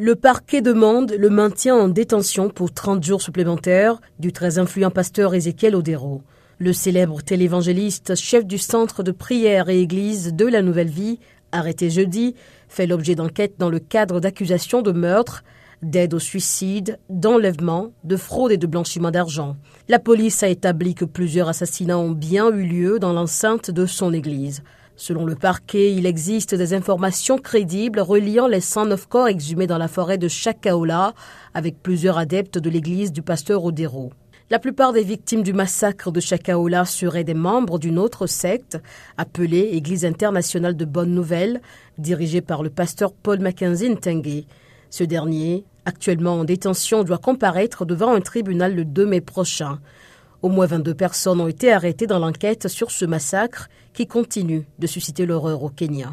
Le parquet demande le maintien en détention pour 30 jours supplémentaires du très influent pasteur Ézéchiel Odero. Le célèbre télévangéliste, chef du centre de prière et église de la Nouvelle Vie, arrêté jeudi, fait l'objet d'enquêtes dans le cadre d'accusations de meurtre, d'aide au suicide, d'enlèvement, de fraude et de blanchiment d'argent. La police a établi que plusieurs assassinats ont bien eu lieu dans l'enceinte de son église. Selon le parquet, il existe des informations crédibles reliant les 109 corps exhumés dans la forêt de Chakaola avec plusieurs adeptes de l'église du pasteur Odero. La plupart des victimes du massacre de Chakaola seraient des membres d'une autre secte, appelée Église internationale de Bonne Nouvelle, dirigée par le pasteur Paul Mackenzie Ntengue. Ce dernier, actuellement en détention, doit comparaître devant un tribunal le 2 mai prochain. Au moins 22 personnes ont été arrêtées dans l'enquête sur ce massacre qui continue de susciter l'horreur au Kenya.